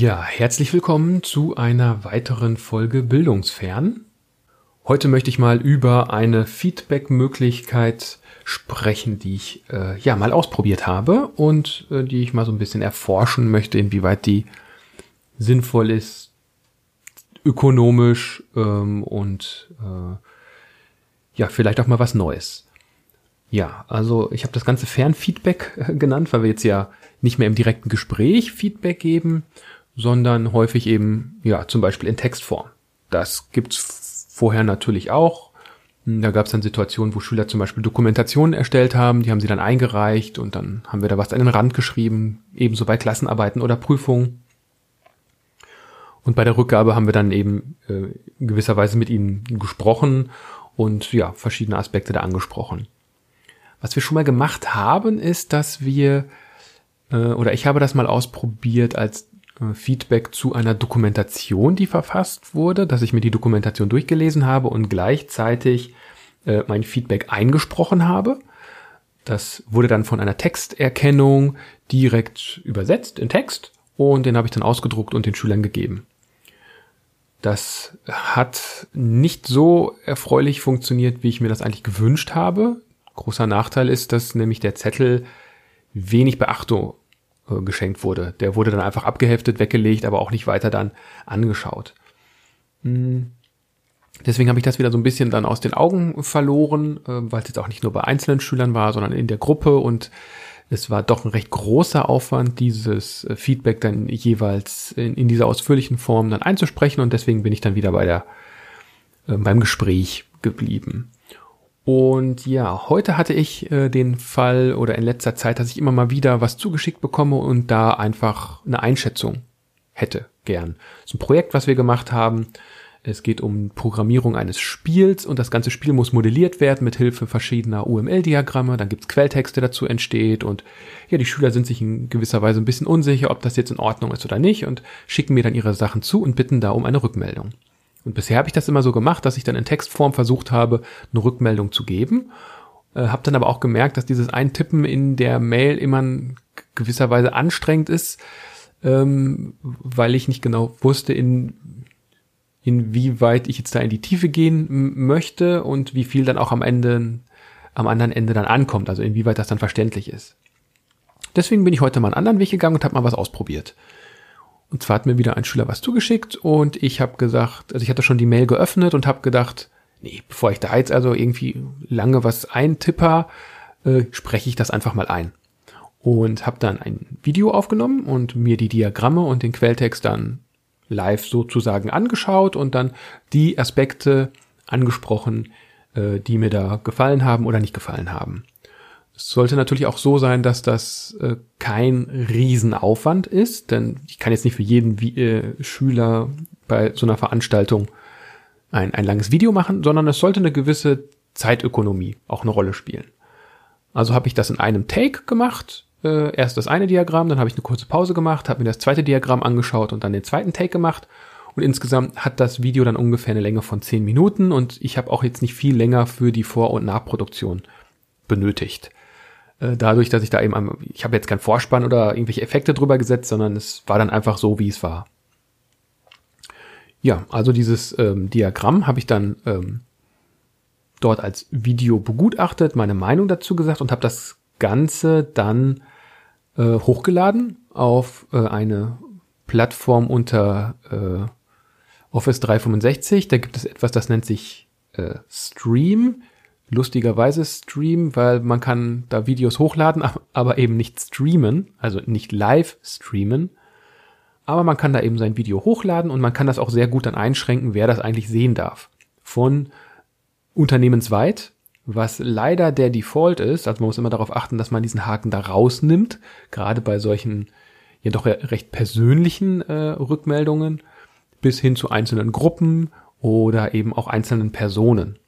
Ja, herzlich willkommen zu einer weiteren Folge Bildungsfern. Heute möchte ich mal über eine Feedback-Möglichkeit sprechen, die ich äh, ja mal ausprobiert habe und äh, die ich mal so ein bisschen erforschen möchte, inwieweit die sinnvoll ist, ökonomisch ähm, und äh, ja, vielleicht auch mal was Neues. Ja, also ich habe das ganze Fernfeedback äh, genannt, weil wir jetzt ja nicht mehr im direkten Gespräch Feedback geben, sondern häufig eben, ja, zum Beispiel in Textform. Das gibt's vorher natürlich auch. Hm, da gab es dann Situationen, wo Schüler zum Beispiel Dokumentationen erstellt haben, die haben sie dann eingereicht und dann haben wir da was an den Rand geschrieben, ebenso bei Klassenarbeiten oder Prüfungen. Und bei der Rückgabe haben wir dann eben äh, gewisserweise mit ihnen gesprochen und ja, verschiedene Aspekte da angesprochen. Was wir schon mal gemacht haben, ist, dass wir, äh, oder ich habe das mal ausprobiert als Feedback zu einer Dokumentation, die verfasst wurde, dass ich mir die Dokumentation durchgelesen habe und gleichzeitig äh, mein Feedback eingesprochen habe. Das wurde dann von einer Texterkennung direkt übersetzt in Text und den habe ich dann ausgedruckt und den Schülern gegeben. Das hat nicht so erfreulich funktioniert, wie ich mir das eigentlich gewünscht habe. Großer Nachteil ist, dass nämlich der Zettel wenig Beachtung äh, geschenkt wurde. Der wurde dann einfach abgeheftet, weggelegt, aber auch nicht weiter dann angeschaut. Hm. Deswegen habe ich das wieder so ein bisschen dann aus den Augen verloren, äh, weil es jetzt auch nicht nur bei einzelnen Schülern war, sondern in der Gruppe und es war doch ein recht großer Aufwand, dieses äh, Feedback dann jeweils in, in dieser ausführlichen Form dann einzusprechen und deswegen bin ich dann wieder bei der, äh, beim Gespräch geblieben. Und ja, heute hatte ich äh, den Fall oder in letzter Zeit, dass ich immer mal wieder was zugeschickt bekomme und da einfach eine Einschätzung hätte gern. Das ist ein Projekt, was wir gemacht haben. Es geht um Programmierung eines Spiels und das ganze Spiel muss modelliert werden mit Hilfe verschiedener UML-Diagramme. Dann gibt's Quelltexte dazu entsteht und ja, die Schüler sind sich in gewisser Weise ein bisschen unsicher, ob das jetzt in Ordnung ist oder nicht und schicken mir dann ihre Sachen zu und bitten da um eine Rückmeldung. Und bisher habe ich das immer so gemacht, dass ich dann in Textform versucht habe, eine Rückmeldung zu geben. Äh, habe dann aber auch gemerkt, dass dieses Eintippen in der Mail immer in gewisser Weise anstrengend ist, ähm, weil ich nicht genau wusste, in inwieweit ich jetzt da in die Tiefe gehen möchte und wie viel dann auch am Ende, am anderen Ende dann ankommt, also inwieweit das dann verständlich ist. Deswegen bin ich heute mal einen anderen Weg gegangen und habe mal was ausprobiert. Und zwar hat mir wieder ein Schüler was zugeschickt und ich habe gesagt, also ich hatte schon die Mail geöffnet und habe gedacht, nee, bevor ich da jetzt also irgendwie lange was eintipper, äh, spreche ich das einfach mal ein. Und habe dann ein Video aufgenommen und mir die Diagramme und den Quelltext dann live sozusagen angeschaut und dann die Aspekte angesprochen, äh, die mir da gefallen haben oder nicht gefallen haben. Sollte natürlich auch so sein, dass das äh, kein Riesenaufwand ist, denn ich kann jetzt nicht für jeden äh, Schüler bei so einer Veranstaltung ein, ein langes Video machen, sondern es sollte eine gewisse Zeitökonomie auch eine Rolle spielen. Also habe ich das in einem Take gemacht, äh, erst das eine Diagramm, dann habe ich eine kurze Pause gemacht, habe mir das zweite Diagramm angeschaut und dann den zweiten Take gemacht. Und insgesamt hat das Video dann ungefähr eine Länge von zehn Minuten und ich habe auch jetzt nicht viel länger für die Vor- und Nachproduktion benötigt. Äh, dadurch, dass ich da eben, am, ich habe jetzt keinen Vorspann oder irgendwelche Effekte drüber gesetzt, sondern es war dann einfach so, wie es war. Ja, also dieses ähm, Diagramm habe ich dann ähm, dort als Video begutachtet, meine Meinung dazu gesagt und habe das Ganze dann äh, hochgeladen auf äh, eine Plattform unter äh, Office 365. Da gibt es etwas, das nennt sich äh, Stream. Lustigerweise Stream, weil man kann da Videos hochladen, aber eben nicht streamen, also nicht live streamen. Aber man kann da eben sein Video hochladen und man kann das auch sehr gut dann einschränken, wer das eigentlich sehen darf. Von unternehmensweit was leider der Default ist, also man muss immer darauf achten, dass man diesen Haken da rausnimmt, gerade bei solchen ja doch recht persönlichen äh, Rückmeldungen, bis hin zu einzelnen Gruppen oder eben auch einzelnen Personen.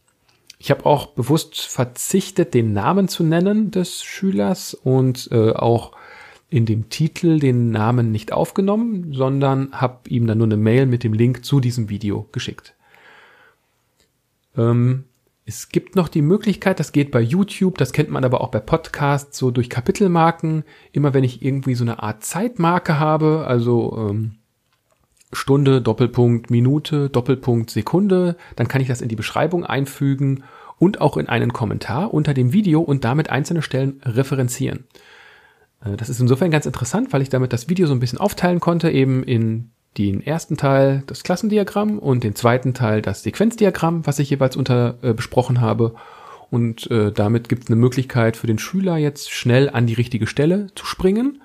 Ich habe auch bewusst verzichtet, den Namen zu nennen des Schülers und äh, auch in dem Titel den Namen nicht aufgenommen, sondern habe ihm dann nur eine Mail mit dem Link zu diesem Video geschickt. Ähm, es gibt noch die Möglichkeit, das geht bei YouTube, das kennt man aber auch bei Podcasts, so durch Kapitelmarken. Immer wenn ich irgendwie so eine Art Zeitmarke habe, also ähm, Stunde, Doppelpunkt, Minute, Doppelpunkt, Sekunde. Dann kann ich das in die Beschreibung einfügen und auch in einen Kommentar unter dem Video und damit einzelne Stellen referenzieren. Äh, das ist insofern ganz interessant, weil ich damit das Video so ein bisschen aufteilen konnte, eben in den ersten Teil das Klassendiagramm und den zweiten Teil das Sequenzdiagramm, was ich jeweils unter äh, besprochen habe. Und äh, damit gibt es eine Möglichkeit für den Schüler jetzt schnell an die richtige Stelle zu springen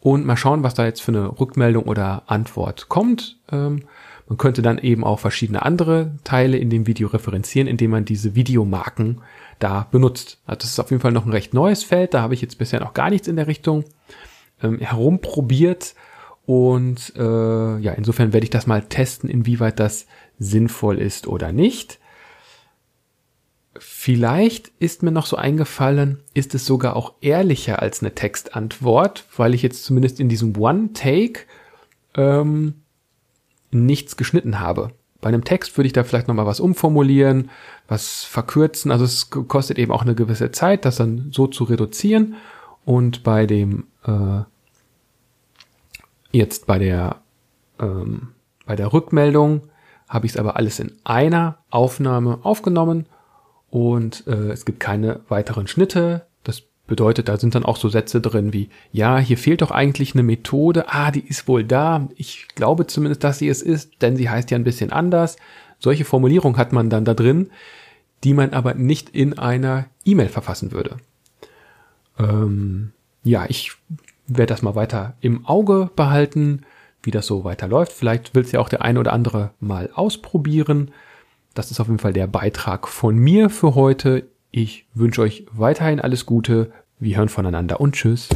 und mal schauen, was da jetzt für eine Rückmeldung oder Antwort kommt. Ähm, man könnte dann eben auch verschiedene andere Teile in dem Video referenzieren, indem man diese Videomarken da benutzt. Also das ist auf jeden Fall noch ein recht neues Feld. Da habe ich jetzt bisher noch gar nichts in der Richtung ähm, herumprobiert. Und äh, ja, insofern werde ich das mal testen, inwieweit das sinnvoll ist oder nicht. Vielleicht ist mir noch so eingefallen, ist es sogar auch ehrlicher als eine Textantwort, weil ich jetzt zumindest in diesem One-Take ähm, nichts geschnitten habe. Bei einem Text würde ich da vielleicht nochmal was umformulieren, was verkürzen. Also es kostet eben auch eine gewisse Zeit, das dann so zu reduzieren. Und bei dem äh, jetzt bei der ähm, bei der Rückmeldung habe ich es aber alles in einer Aufnahme aufgenommen und äh, es gibt keine weiteren Schnitte. Das bedeutet, da sind dann auch so Sätze drin wie, ja, hier fehlt doch eigentlich eine Methode. Ah, die ist wohl da. Ich glaube zumindest, dass sie es ist, denn sie heißt ja ein bisschen anders. Solche Formulierung hat man dann da drin, die man aber nicht in einer E-Mail verfassen würde. Ähm, ja, ich werde das mal weiter im Auge behalten, wie das so weiterläuft. Vielleicht will es ja auch der eine oder andere mal ausprobieren. Das ist auf jeden Fall der Beitrag von mir für heute. Ich wünsche euch weiterhin alles Gute. Wir hören voneinander und tschüss.